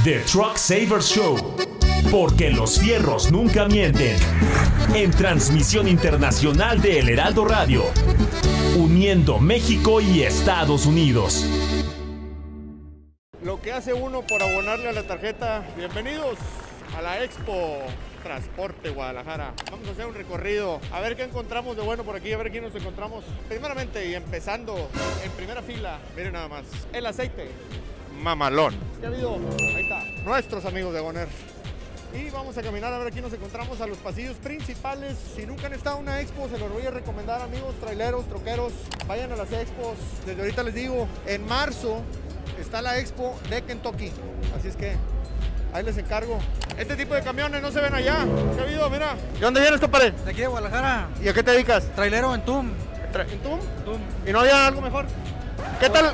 The Truck Savers Show. Porque los fierros nunca mienten. En transmisión internacional de El Heraldo Radio. Uniendo México y Estados Unidos. Lo que hace uno por abonarle a la tarjeta. Bienvenidos a la Expo Transporte Guadalajara. Vamos a hacer un recorrido, a ver qué encontramos de bueno por aquí, a ver quién nos encontramos. Primeramente y empezando en primera fila, miren nada más, el aceite mamalón. ¿Qué ha habido? Ahí está, nuestros amigos de Goner. Y vamos a caminar a ver aquí nos encontramos a los pasillos principales. Si nunca han estado en una expo, se los voy a recomendar, amigos, traileros, troqueros. Vayan a las expos. Desde ahorita les digo, en marzo está la expo de Kentucky. Así es que ahí les encargo. Este tipo de camiones no se ven allá. ¿Qué ha habido? Mira. ¿De dónde vienes, compadre? De aquí de Guadalajara. ¿Y a qué te dedicas? Trailero en TUM. ¿En TUM? TUM. ¿Y no había algo mejor? ¿Qué tal?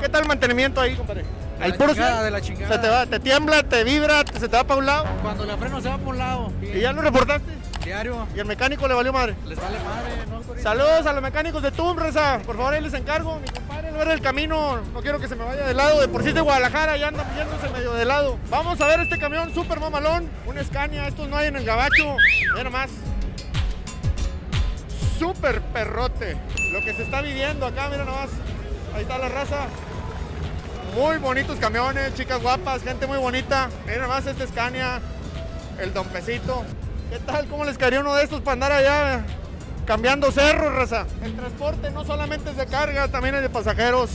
¿Qué tal el mantenimiento ahí, compadre? De ¿Al la puro chingada, cien? de la chingada. Se te va, te tiembla, te vibra, te- se te va para un lado. Cuando la freno se va por un lado. ¿Y ya lo reportaste? Diario. ¿Y el mecánico le valió madre? Les vale madre, ¿no? Saludos a los mecánicos de TUM, Reza. Por favor, ahí les encargo. Mi compadre, al ver el camino, no quiero que se me vaya de lado. De por sí es de Guadalajara, ya anda yéndose medio de lado. Vamos a ver este camión súper mamalón. Un Scania, estos no hay en el gabacho. Mira más. Súper perrote. Lo que se está viviendo acá, mira nomás. Ahí está la raza. Muy bonitos camiones, chicas guapas, gente muy bonita. Mira nomás este Scania, el dompecito. ¿Qué tal? ¿Cómo les caería uno de estos para andar allá cambiando cerros, raza? El transporte no solamente es de carga, también es de pasajeros.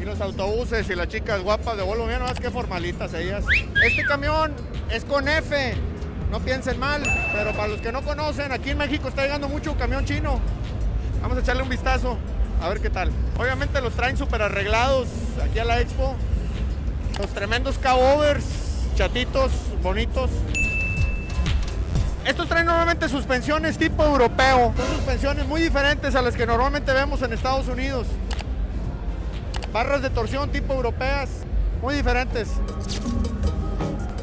Y los autobuses y las chicas guapas de Volvo, mira nomás qué formalitas ellas. Este camión es con F, no piensen mal, pero para los que no conocen, aquí en México está llegando mucho camión chino. Vamos a echarle un vistazo, a ver qué tal. Obviamente los traen súper arreglados aquí a la expo. Los tremendos cabovers, chatitos, bonitos. Estos traen normalmente suspensiones tipo europeo. Son suspensiones muy diferentes a las que normalmente vemos en Estados Unidos. Barras de torsión tipo europeas, muy diferentes.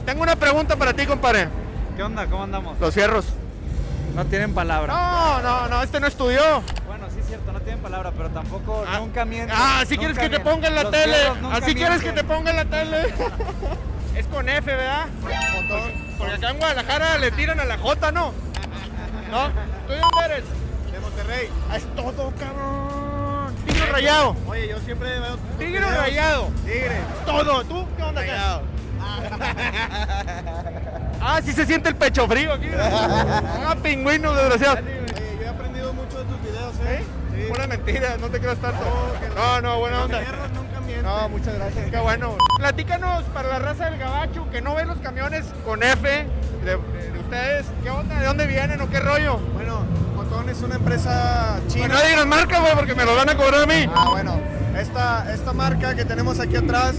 Tengo una pregunta para ti, compadre. ¿Qué onda? ¿Cómo andamos? Los fierros. No tienen palabra. No, no, no, este no estudió. Es cierto, no tienen palabra, pero tampoco Ah, nunca mienten. Ah, si quieres que te mienten. ponga en la Los tele. Así quieres que te ponga en la tele. es con F, ¿verdad? Porque acá en Guadalajara le tiran a la J, ¿no? ¿No? ¿Tú de dónde eres? De Monterrey. Ah, Es todo, cabrón. Tigre rayado. Oye, yo siempre veo. Tigre rayado. Tigre. Todo. ¿Tú qué onda acá? Rayado. Ah, sí se siente el pecho frío aquí. Ah, pingüino, desgraciado. Pura mentira, no te creas tanto. No, no, buena onda. No, muchas gracias. Qué bueno. Platícanos para la raza del gabacho que no ve los camiones con F de, de- de ustedes. ¿Qué onda? ¿De dónde vienen o qué rollo? Bueno, Fotón es una empresa Pues china. no digas marca, güey, porque me lo van a cobrar a mí. Ah, bueno. Esta, esta marca que tenemos aquí atrás.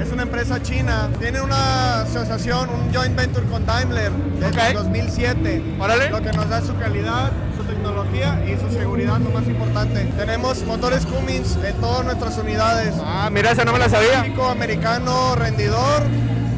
Es una empresa china. Tiene una asociación, un joint venture con Daimler desde Ok. el 2007. Órale. Lo que nos da su calidad, su tecnología y su seguridad, lo más importante. Tenemos motores Cummins en todas nuestras unidades. Ah, mira, esa no me la sabía. México, americano, rendidor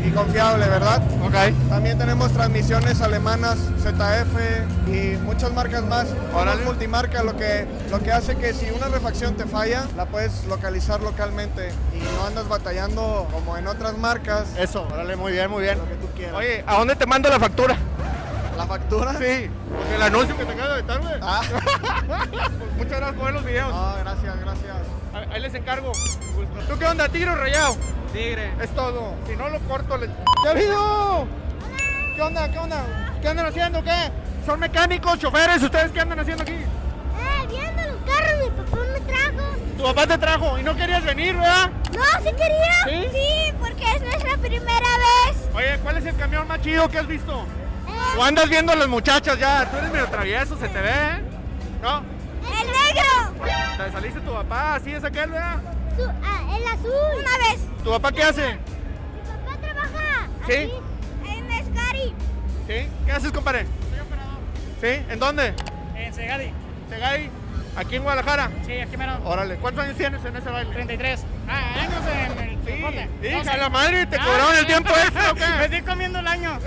y confiable, ¿verdad? Ok. También tenemos transmisiones alemanas, ZF y muchas marcas más. Órale. Multimarca, lo que, lo que hace que si una refacción te falla, la puedes localizar localmente y no andas batallando como en otras marcas. Eso, órale, muy bien, muy bien. Lo que tú quieras. Oye, ¿a dónde te mando la factura? ¿La factura? Sí, porque el anuncio que te acabo de güey. Ah, Muchas gracias por ver los videos. no, gracias, gracias. Ahí ahí les encargo. ¿Tú qué onda, tigre o rayado? Tigre. Es todo. Si no lo corto, le. ¡Ya ha habido! ¿Qué onda? ¿Qué onda? ¿Qué andan haciendo? ¿Qué? ¿Son mecánicos, choferes? ¿Ustedes qué andan haciendo aquí? Ah, viendo los carros, mi papá me trajo. Tu papá te trajo y no querías venir, ¿verdad? No, ¿sí quería? ¿Sí? porque es nuestra primera vez. Oye, ¿cuál es el camión más chido que has visto? Eh, ¿O andas viendo a las muchachas ya? Tú eres medio travieso, se te ve, ¿eh? ¿No? el negro. Te saliste tu papá, así es aquel, ¿verdad? Su- ah, el azul. Una vez. ¿Tu papá qué hace? Mi papá trabaja Sí. aquí en Mescari. ¿Sí? ¿Qué haces, compadre? Soy operador ¿Sí? ¿En dónde? en Segadi. ¿Segay? ¿Aquí en Guadalajara? Sí, aquí mero. Órale, ¿cuántos años tienes en ese baile? 33. Ah, años en el transporte. Hija, Doce. la madre, ¿te cobraron el sí. tiempo extra o Me qué? estoy comiendo el año.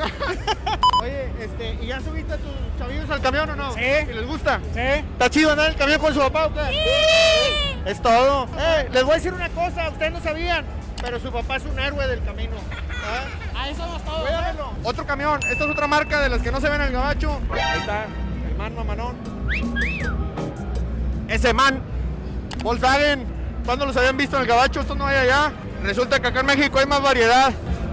Oye, este, ¿y ya subiste a tus chavillos al camión o no? Sí. ¿Y les gusta? Sí. ¿Está chido andar en el camión con su papá o qué? Sí. Es todo. Eh, les voy a decir una cosa, ustedes no sabían, pero su papá es un héroe del camino. ¿Ah? Ahí somos todos. ¿eh? Cuídamelo. Otro camión. Esta es otra marca de las que no se ven en el gabacho. Ahí está. El man mamanón. Ese man. Volkswagen. ¿Cuándo los habían visto en el gabacho? Esto no hay allá. Resulta que acá en México hay más variedad.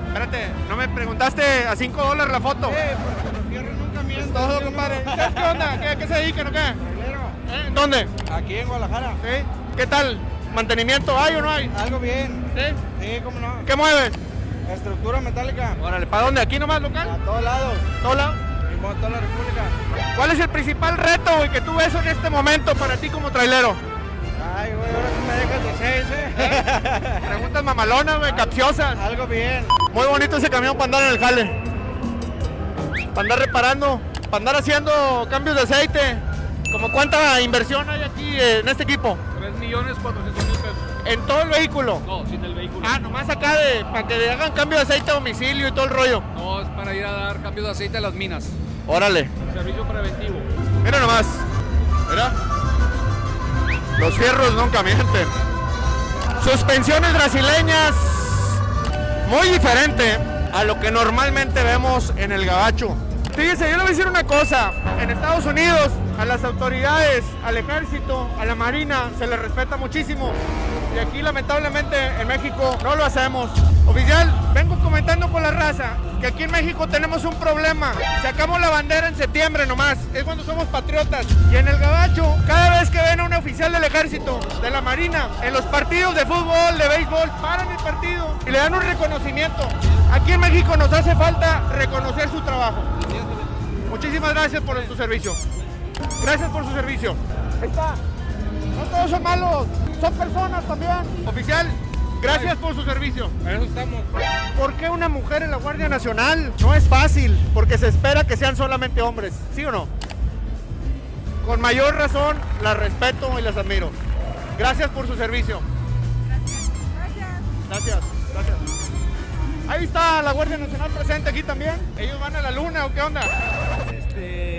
Espérate, no me preguntaste a 5 dólares la foto. Eh, porque los fierros nunca mienten. todo, compadre. ¿Ustedes ¿Qué onda? ¿Qué, qué se dedican o qué? ¿Eh? ¿Dónde? Aquí en Guadalajara. ¿Sí? ¿Qué tal? ¿Mantenimiento hay o no hay? Algo bien. ¿Sí? Sí, cómo no. ¿Qué mueves? Estructura metálica. Órale, ¿para dónde? ¿Aquí nomás A local? todos lados. ¿Todo lado? Y mo- toda la República. ¿Cuál es el principal reto, güey, que tú ves en este momento para ti como trailero? Ay, güey, ahora sí me dejas de seis, ¿eh? Preguntas mamalonas, güey, capciosas. Algo bien. Muy bonito ese camión para andar en el jale. Para andar reparando, para andar haciendo cambios de aceite. ¿Como cuánta inversión hay aquí en este equipo? 3 millones 400 mil pesos. En todo el vehículo. No, sin el vehículo. Ah, nomás acá de, para que le hagan cambio de aceite a domicilio y todo el rollo. No, es para ir a dar cambios de aceite a las minas. Órale. Servicio preventivo. Mira nomás. Mira. Los fierros nunca mienten. Suspensiones brasileñas. Muy diferente a lo que normalmente vemos en el gabacho. Fíjese, yo le voy a decir una cosa. En Estados Unidos, a las autoridades, al ejército, a la marina, se les respeta muchísimo. Y aquí, lamentablemente, en México no lo hacemos. Oficial, vengo comentando con la raza que aquí en México tenemos un problema. Sacamos la bandera en septiembre nomás. Es cuando somos patriotas. Y en el gabacho, cada vez que ven a un oficial del ejército, de la marina, en los partidos de fútbol, de béisbol, paran el partido y le dan un reconocimiento. Aquí en México nos hace falta reconocer su trabajo. Muchísimas gracias por su servicio. Gracias por su servicio. Ahí está. No todos son malos, son personas también. Oficial, gracias por su servicio. A eso estamos. ¿Por qué una mujer en la Guardia Nacional? No es fácil, porque se espera que sean solamente hombres, ¿sí o no? Con mayor razón, las respeto y las admiro. Gracias por su servicio. Gracias. Gracias. Ahí está la Guardia Nacional presente aquí también. ¿Ellos van a la luna o qué onda? Este,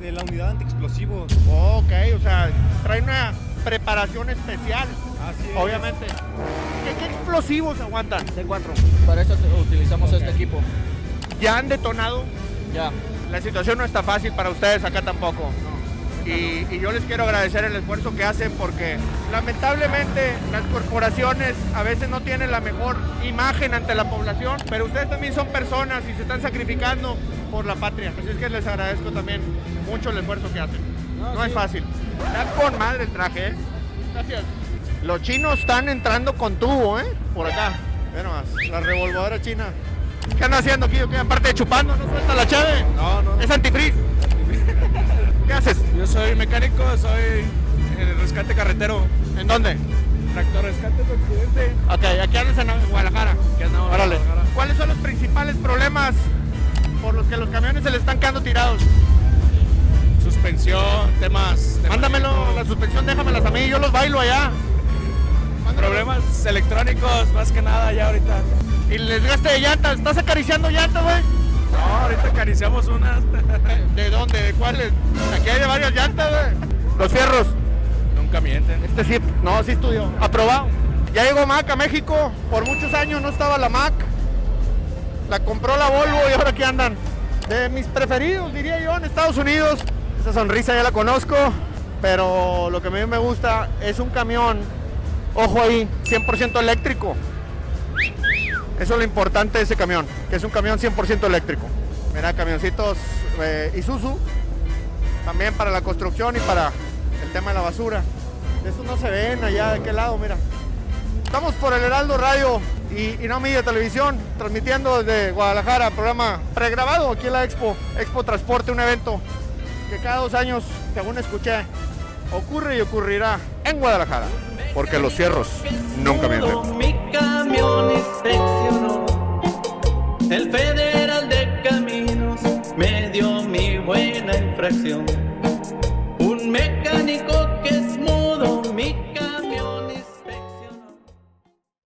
de la unidad antiexplosivos. Ok, o sea, trae una preparación especial, Así es. obviamente. ¿Qué, qué explosivos aguantan? C4. Para eso utilizamos este equipo. ¿Ya han detonado? Ya. La situación no está fácil para ustedes acá tampoco. Y, y yo les quiero agradecer el esfuerzo que hacen porque lamentablemente las corporaciones a veces no tienen la mejor imagen ante la población, pero ustedes también son personas y se están sacrificando por la patria. Así es que les agradezco también mucho el esfuerzo que hacen. No, es fácil. Está con madre el traje, ¿eh? Gracias. Los chinos están entrando con tubo, ¿eh? Por acá. Ve nomás, la revolvedora china. ¿Qué andan haciendo aquí? ¿Qué? Aparte de chupando, ¿no suelta la chave? No, no. Es antifreeze. ¿Qué haces? Yo soy mecánico, soy el rescate carretero. ¿En dónde? Tractor rescate de occidente. Ok, aquí andas en Guadalajara. Aquí andamos Órale. Guadalajara. ¿Cuáles son los principales problemas por los que los camiones se les están quedando tirados? Suspensión, temas. Mándamelo, la suspensión, déjamelas a mí, yo los bailo allá. Problemas electrónicos, más que nada ya ahorita. Y el desgaste de llantas, ¿estás acariciando llantas, güey? No, ahorita acariciamos unas. ¿De dónde? ¿De cuáles? Aquí hay de varias llantas, güey. Los fierros. Nunca mienten. Este sí, no, sí estudió. Aprobado. Ya llegó Mac a México. Por muchos años no estaba la Mac. La compró la Volvo y ahora aquí andan. De mis preferidos, diría yo, en Estados Unidos. Esa sonrisa ya la conozco. Pero lo que a mí me gusta es un camión, ojo ahí, 100% eléctrico. Eso es lo importante de ese camión, que es un camión 100% eléctrico. Mira, camioncitos eh, Isuzu, también para la construcción y para el tema de la basura. Estos no se ven allá de qué lado, mira. Estamos por el Heraldo Radio y, y No Media Televisión, transmitiendo desde Guadalajara, programa pregrabado aquí en la Expo, Expo Transporte, un evento que cada dos años, según escuché, ocurre y ocurrirá en Guadalajara, porque los cierros nunca mienten. Mi camión inspeccionó. El federal de caminos me dio mi buena infracción.